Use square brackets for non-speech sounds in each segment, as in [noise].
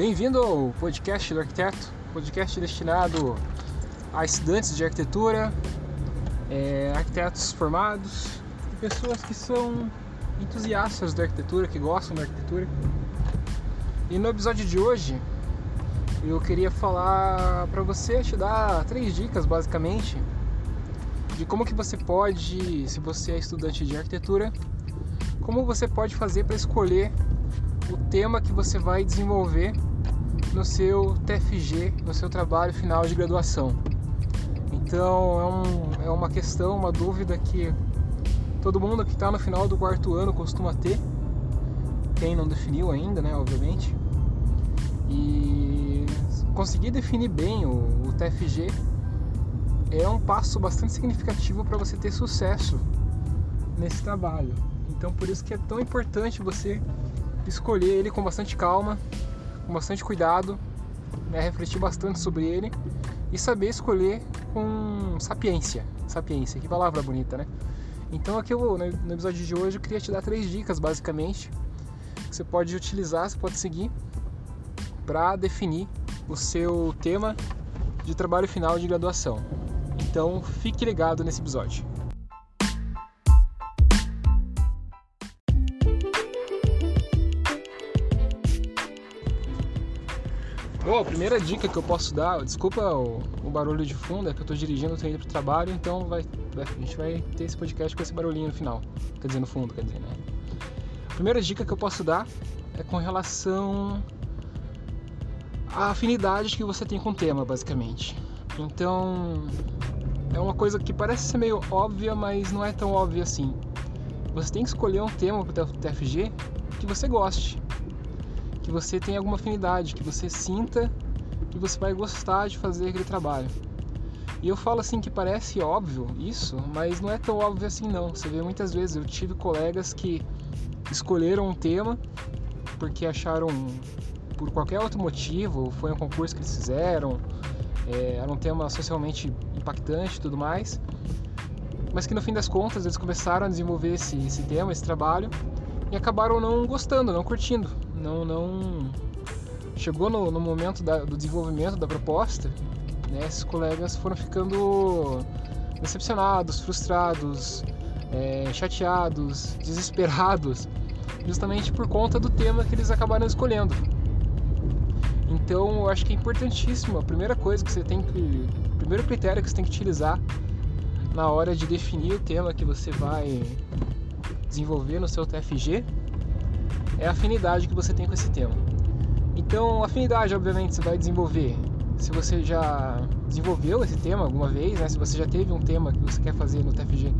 Bem-vindo ao podcast do arquiteto, podcast destinado a estudantes de arquitetura, é, arquitetos formados e pessoas que são entusiastas da arquitetura, que gostam da arquitetura. E no episódio de hoje eu queria falar para você, te dar três dicas basicamente de como que você pode, se você é estudante de arquitetura, como você pode fazer para escolher o tema que você vai desenvolver no seu TFG, no seu trabalho final de graduação. Então é, um, é uma questão, uma dúvida que todo mundo que está no final do quarto ano costuma ter. Quem não definiu ainda, né, obviamente. E conseguir definir bem o, o TFG é um passo bastante significativo para você ter sucesso nesse trabalho. Então por isso que é tão importante você escolher ele com bastante calma, com bastante cuidado, né, refletir bastante sobre ele e saber escolher com sapiência. Sapiência, que palavra bonita, né? Então aqui eu, no episódio de hoje eu queria te dar três dicas basicamente que você pode utilizar, você pode seguir para definir o seu tema de trabalho final de graduação. Então fique ligado nesse episódio. Bom, a primeira dica que eu posso dar, desculpa o, o barulho de fundo, é que eu estou dirigindo, estou indo para o trabalho, então vai, a gente vai ter esse podcast com esse barulhinho no final, quer dizer, no fundo, quer dizer, né? A primeira dica que eu posso dar é com relação à afinidade que você tem com o tema, basicamente. Então, é uma coisa que parece ser meio óbvia, mas não é tão óbvia assim. Você tem que escolher um tema para o TFG que você goste, que você tenha alguma afinidade, que você sinta que você vai gostar de fazer aquele trabalho. E eu falo assim que parece óbvio isso, mas não é tão óbvio assim não. Você vê muitas vezes, eu tive colegas que escolheram um tema porque acharam por qualquer outro motivo, foi um concurso que eles fizeram, é, era um tema socialmente impactante e tudo mais, mas que no fim das contas eles começaram a desenvolver esse, esse tema, esse trabalho, e acabaram não gostando, não curtindo não, não chegou no, no momento da, do desenvolvimento da proposta, né, esses colegas foram ficando decepcionados, frustrados, é, chateados, [laughs] desesperados, justamente por conta do tema que eles acabaram escolhendo. Então, eu acho que é importantíssimo. A primeira coisa que você tem que, o primeiro critério que você tem que utilizar na hora de definir o tema que você vai desenvolver no seu TFG é a afinidade que você tem com esse tema. Então, afinidade, obviamente, você vai desenvolver. Se você já desenvolveu esse tema alguma vez, né? se você já teve um tema que você quer fazer no TFG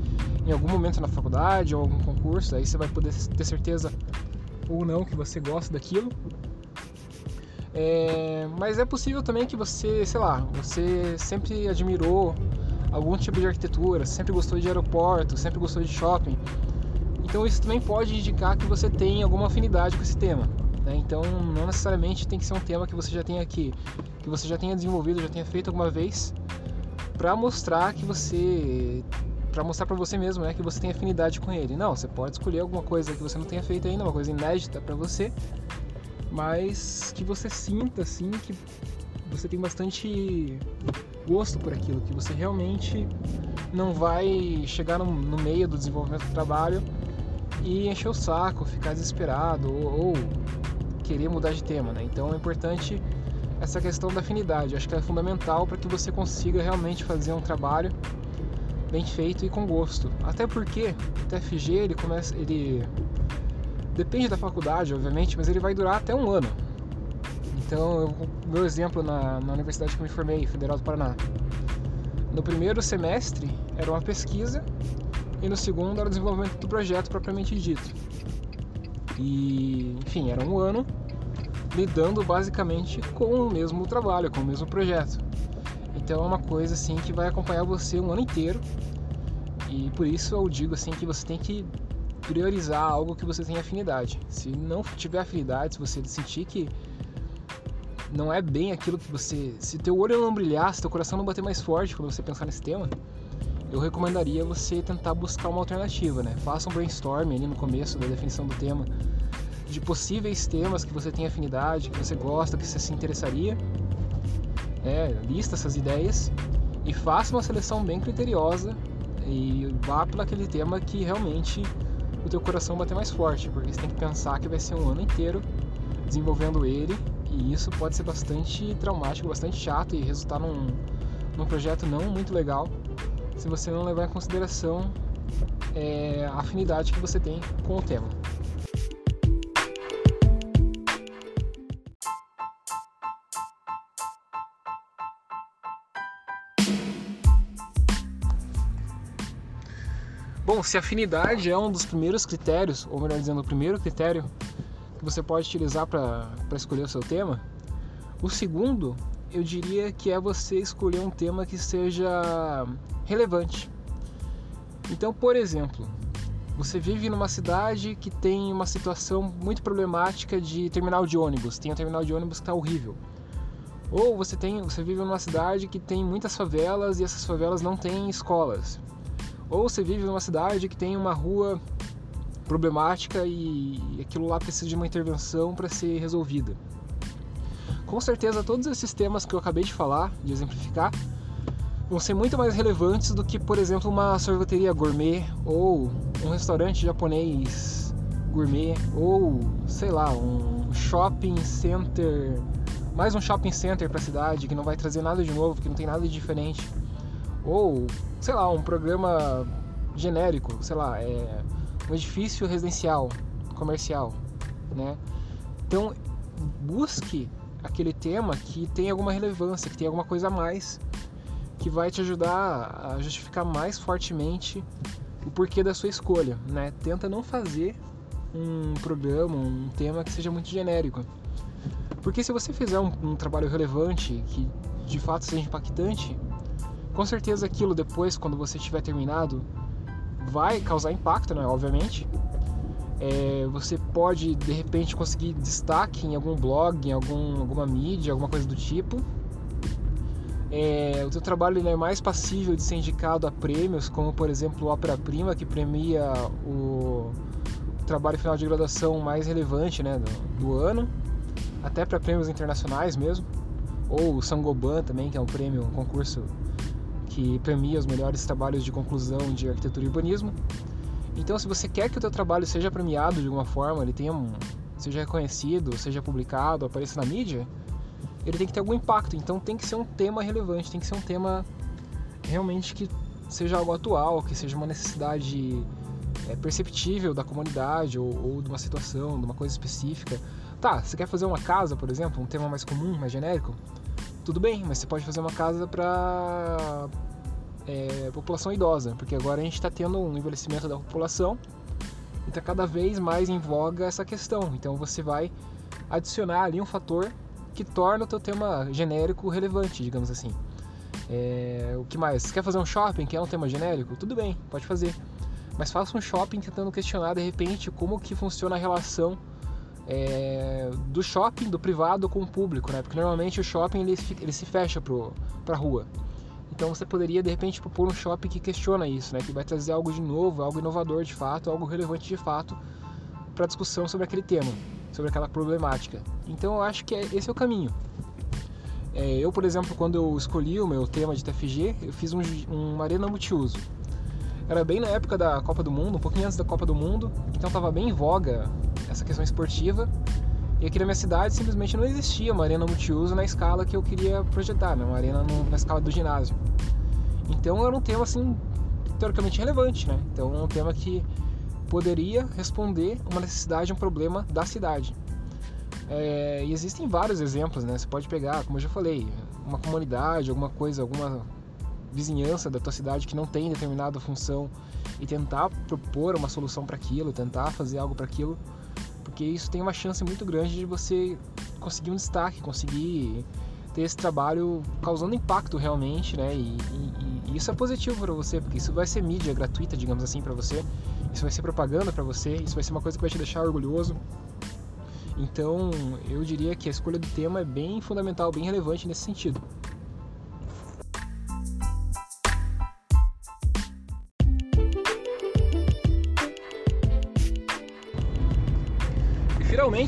em algum momento na faculdade ou algum concurso, aí você vai poder ter certeza ou não que você gosta daquilo. É, mas é possível também que você, sei lá, você sempre admirou algum tipo de arquitetura, sempre gostou de aeroporto, sempre gostou de shopping. Então isso também pode indicar que você tem alguma afinidade com esse tema. Né? Então não necessariamente tem que ser um tema que você já tenha aqui, que você já tenha desenvolvido, já tenha feito alguma vez, para mostrar que você, para mostrar para você mesmo, né, que você tem afinidade com ele. Não, você pode escolher alguma coisa que você não tenha feito ainda, uma coisa inédita para você, mas que você sinta assim que você tem bastante gosto por aquilo, que você realmente não vai chegar no, no meio do desenvolvimento do trabalho e encher o saco, ficar desesperado ou, ou querer mudar de tema, né? Então é importante essa questão da afinidade. acho que é fundamental para que você consiga realmente fazer um trabalho bem feito e com gosto. Até porque o TFG ele começa, ele depende da faculdade, obviamente, mas ele vai durar até um ano. Então, o meu exemplo na, na universidade que eu me formei, Federal do Paraná, no primeiro semestre era uma pesquisa e no segundo era o desenvolvimento do projeto propriamente dito. E, enfim, era um ano lidando basicamente com o mesmo trabalho, com o mesmo projeto. Então é uma coisa assim que vai acompanhar você um ano inteiro. E por isso eu digo assim que você tem que priorizar algo que você tem afinidade. Se não tiver afinidade, se você sentir que não é bem aquilo que você, se teu olho não brilhar, se teu coração não bater mais forte quando você pensar nesse tema, eu recomendaria você tentar buscar uma alternativa, né? Faça um brainstorm ali no começo da definição do tema. de possíveis temas que você tem afinidade, que você gosta, que você se interessaria. É, lista essas ideias e faça uma seleção bem criteriosa e vá para aquele tema que realmente o teu coração bater mais forte, porque você tem que pensar que vai ser um ano inteiro desenvolvendo ele e isso pode ser bastante traumático, bastante chato e resultar num, num projeto não muito legal se você não levar em consideração é, a afinidade que você tem com o tema. Bom, se afinidade é um dos primeiros critérios, ou melhor dizendo, o primeiro critério que você pode utilizar para escolher o seu tema, o segundo eu diria que é você escolher um tema que seja relevante. Então, por exemplo, você vive numa cidade que tem uma situação muito problemática de terminal de ônibus, tem um terminal de ônibus que está horrível. Ou você tem, você vive numa cidade que tem muitas favelas e essas favelas não têm escolas. Ou você vive numa cidade que tem uma rua problemática e aquilo lá precisa de uma intervenção para ser resolvida. Com certeza, todos esses temas que eu acabei de falar, de exemplificar, vão ser muito mais relevantes do que, por exemplo, uma sorveteria gourmet ou um restaurante japonês gourmet ou, sei lá, um shopping center, mais um shopping center para a cidade que não vai trazer nada de novo, que não tem nada de diferente ou, sei lá, um programa genérico, sei lá, é um edifício residencial, comercial, né? Então, busque aquele tema que tem alguma relevância, que tem alguma coisa a mais, que vai te ajudar a justificar mais fortemente o porquê da sua escolha, né? Tenta não fazer um programa, um tema que seja muito genérico. Porque se você fizer um, um trabalho relevante, que de fato seja impactante, com certeza aquilo depois, quando você tiver terminado, vai causar impacto, né? Obviamente. É, você pode de repente conseguir destaque em algum blog, em algum, alguma mídia, alguma coisa do tipo. É, o teu trabalho é mais passível de ser indicado a prêmios, como por exemplo o Opera Prima, que premia o trabalho final de graduação mais relevante né, do, do ano, até para prêmios internacionais mesmo, ou o Sangoban também, que é um prêmio, um concurso que premia os melhores trabalhos de conclusão de arquitetura e urbanismo. Então, se você quer que o teu trabalho seja premiado de alguma forma, ele tenha um, seja reconhecido, seja publicado, apareça na mídia, ele tem que ter algum impacto. Então, tem que ser um tema relevante, tem que ser um tema realmente que seja algo atual, que seja uma necessidade é, perceptível da comunidade ou, ou de uma situação, de uma coisa específica. Tá, você quer fazer uma casa, por exemplo, um tema mais comum, mais genérico? tudo bem, mas você pode fazer uma casa para é, população idosa, porque agora a gente está tendo um envelhecimento da população e está cada vez mais em voga essa questão. Então você vai adicionar ali um fator que torna o teu tema genérico relevante, digamos assim. É, o que mais? Você quer fazer um shopping que é um tema genérico? Tudo bem, pode fazer. Mas faça um shopping tentando questionar de repente como que funciona a relação é, do shopping, do privado com o público, né? Porque normalmente o shopping ele, ele se fecha para a rua. Então você poderia de repente propor um shopping que questiona isso, né? Que vai trazer algo de novo, algo inovador de fato, algo relevante de fato para discussão sobre aquele tema, sobre aquela problemática. Então eu acho que é, esse é o caminho. É, eu, por exemplo, quando eu escolhi o meu tema de TFG, eu fiz um, arena multiuso. Era bem na época da Copa do Mundo, um pouquinho antes da Copa do Mundo, então estava bem em voga essa questão esportiva. E aqui na minha cidade simplesmente não existia uma arena multiuso na escala que eu queria projetar, né? uma arena no, na escala do ginásio. Então era um tema assim teoricamente relevante, né? Então é um tema que poderia responder uma necessidade, um problema da cidade. É, e existem vários exemplos, né? Você pode pegar, como eu já falei, uma comunidade, alguma coisa, alguma vizinhança da tua cidade que não tem determinada função e tentar propor uma solução para aquilo, tentar fazer algo para aquilo porque isso tem uma chance muito grande de você conseguir um destaque, conseguir ter esse trabalho causando impacto realmente, né? E, e, e isso é positivo para você, porque isso vai ser mídia gratuita, digamos assim, para você. Isso vai ser propaganda para você. Isso vai ser uma coisa que vai te deixar orgulhoso. Então, eu diria que a escolha do tema é bem fundamental, bem relevante nesse sentido.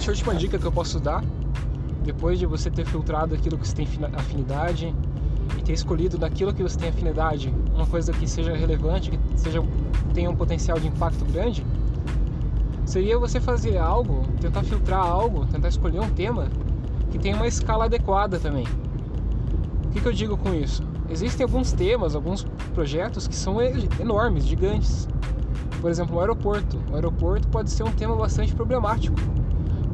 Finalmente, a última dica que eu posso dar, depois de você ter filtrado aquilo que você tem afinidade e ter escolhido daquilo que você tem afinidade uma coisa que seja relevante, que seja, tenha um potencial de impacto grande, seria você fazer algo, tentar filtrar algo, tentar escolher um tema que tenha uma escala adequada também. O que, que eu digo com isso? Existem alguns temas, alguns projetos que são enormes, gigantes. Por exemplo, o aeroporto. O aeroporto pode ser um tema bastante problemático,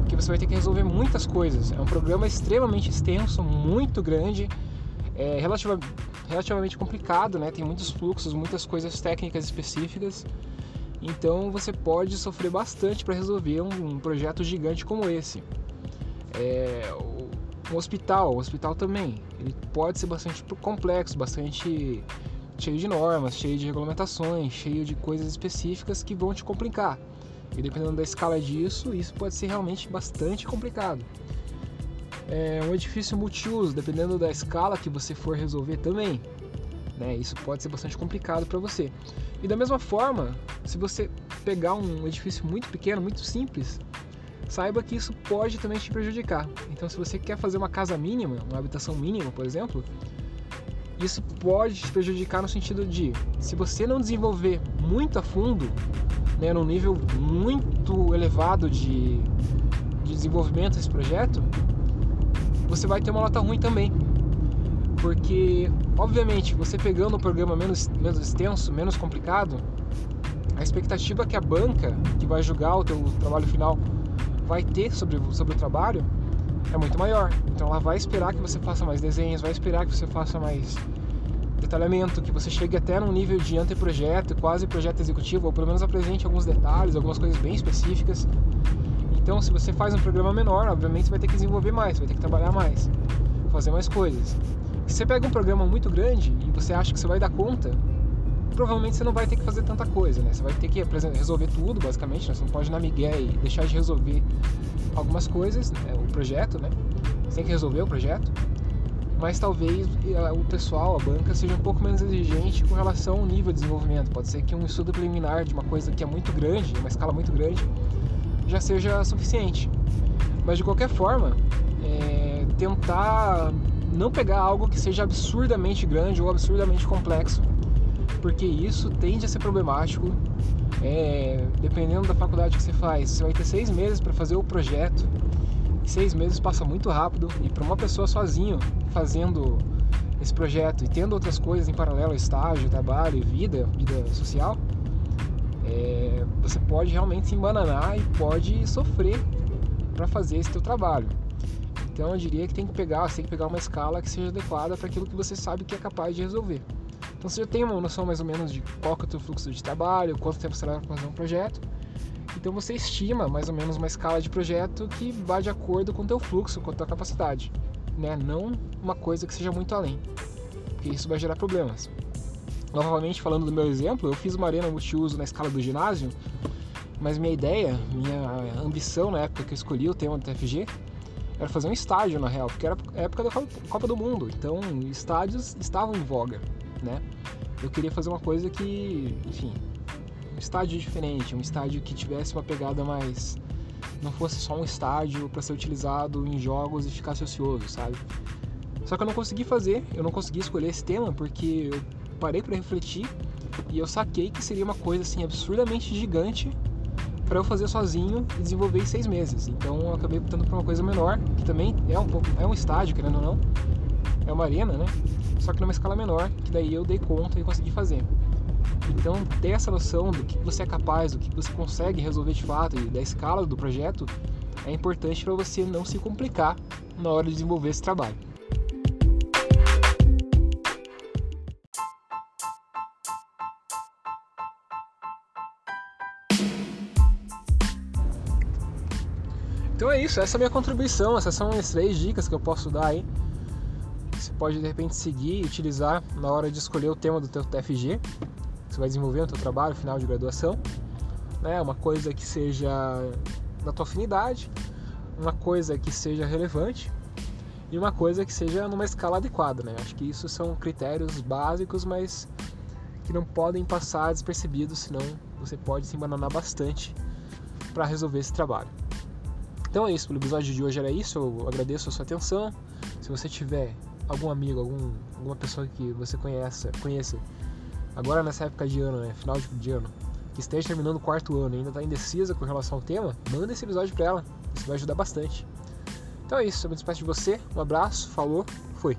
porque você vai ter que resolver muitas coisas. É um programa extremamente extenso, muito grande, é relativa, relativamente complicado, né? Tem muitos fluxos, muitas coisas técnicas específicas. Então você pode sofrer bastante para resolver um, um, projeto gigante como esse. É, um hospital, o hospital também, ele pode ser bastante complexo, bastante cheio de normas, cheio de regulamentações, cheio de coisas específicas que vão te complicar. E dependendo da escala disso, isso pode ser realmente bastante complicado. É um edifício multiuso, dependendo da escala que você for resolver também. Né? Isso pode ser bastante complicado para você. E da mesma forma, se você pegar um edifício muito pequeno, muito simples, saiba que isso pode também te prejudicar. Então, se você quer fazer uma casa mínima, uma habitação mínima, por exemplo, isso pode te prejudicar no sentido de, se você não desenvolver muito a fundo, né, num nível muito elevado de, de desenvolvimento desse projeto, você vai ter uma nota ruim também. Porque, obviamente, você pegando um programa menos, menos extenso, menos complicado, a expectativa que a banca que vai julgar o teu trabalho final vai ter sobre, sobre o trabalho é muito maior. Então ela vai esperar que você faça mais desenhos, vai esperar que você faça mais detalhamento, que você chegue até num nível de anteprojeto, quase projeto executivo, ou pelo menos apresente alguns detalhes, algumas coisas bem específicas. Então, se você faz um programa menor, obviamente você vai ter que desenvolver mais, vai ter que trabalhar mais, fazer mais coisas. Se você pega um programa muito grande e você acha que você vai dar conta, provavelmente você não vai ter que fazer tanta coisa, né? Você vai ter que resolver tudo, basicamente, né? Você não pode na migué e deixar de resolver algumas coisas, né? o projeto, né? Você tem que resolver o projeto, mas talvez eh, o pessoal, a banca, seja um pouco menos exigente com relação ao nível de desenvolvimento. Pode ser que um estudo preliminar de uma coisa que é muito grande, uma escala muito grande, já seja suficiente. Mas de qualquer forma, é, tentar não pegar algo que seja absurdamente grande ou absurdamente complexo porque isso tende a ser problemático. É, dependendo da faculdade que você faz, você vai ter seis meses para fazer o projeto. Seis meses passa muito rápido e para uma pessoa sozinho fazendo esse projeto e tendo outras coisas em paralelo, estágio, trabalho, vida, vida social, é, você pode realmente se embananar e pode sofrer para fazer esse teu trabalho. Então eu diria que tem que pegar, você tem que pegar uma escala que seja adequada para aquilo que você sabe que é capaz de resolver. Então você já tem uma noção mais ou menos de qual é o teu fluxo de trabalho, quanto tempo você leva para fazer um projeto. Então você estima mais ou menos uma escala de projeto que vá de acordo com o teu fluxo, com a tua capacidade, né? Não uma coisa que seja muito além, porque isso vai gerar problemas. Novamente falando do meu exemplo, eu fiz uma arena multiuso na escala do ginásio, mas minha ideia, minha ambição na época que eu escolhi o tema do TFG era fazer um estádio na real, porque era época da Copa do Mundo, então estádios estavam em voga né? Eu queria fazer uma coisa que, enfim, estádio diferente, um estádio que tivesse uma pegada mais não fosse só um estádio para ser utilizado em jogos e ficasse ocioso, sabe? Só que eu não consegui fazer, eu não consegui escolher esse tema porque eu parei para refletir e eu saquei que seria uma coisa assim absurdamente gigante para eu fazer sozinho e desenvolver em seis meses. Então eu acabei optando por uma coisa menor, que também é um pouco, é um estádio, querendo ou não, é uma arena, né? Só que numa escala menor, que daí eu dei conta e consegui fazer. Então, ter essa noção do que você é capaz, do que você consegue resolver de fato e da escala do projeto é importante para você não se complicar na hora de desenvolver esse trabalho. Então é isso, essa é a minha contribuição, essas são as três dicas que eu posso dar aí você pode de repente seguir e utilizar na hora de escolher o tema do teu TFG, você vai desenvolver no teu trabalho final de graduação, né? Uma coisa que seja da tua afinidade, uma coisa que seja relevante e uma coisa que seja numa escala adequada, né? Acho que isso são critérios básicos, mas que não podem passar despercebidos, senão você pode se embananar bastante para resolver esse trabalho. Então é isso, pelo episódio de hoje era isso. Eu agradeço a sua atenção. Se você tiver algum amigo, algum, alguma pessoa que você conheça, conheça, agora nessa época de ano, né, final de ano, que esteja terminando o quarto ano e ainda está indecisa com relação ao tema, manda esse episódio para ela. Isso vai ajudar bastante. Então é isso, eu me despeço de você. Um abraço, falou, fui.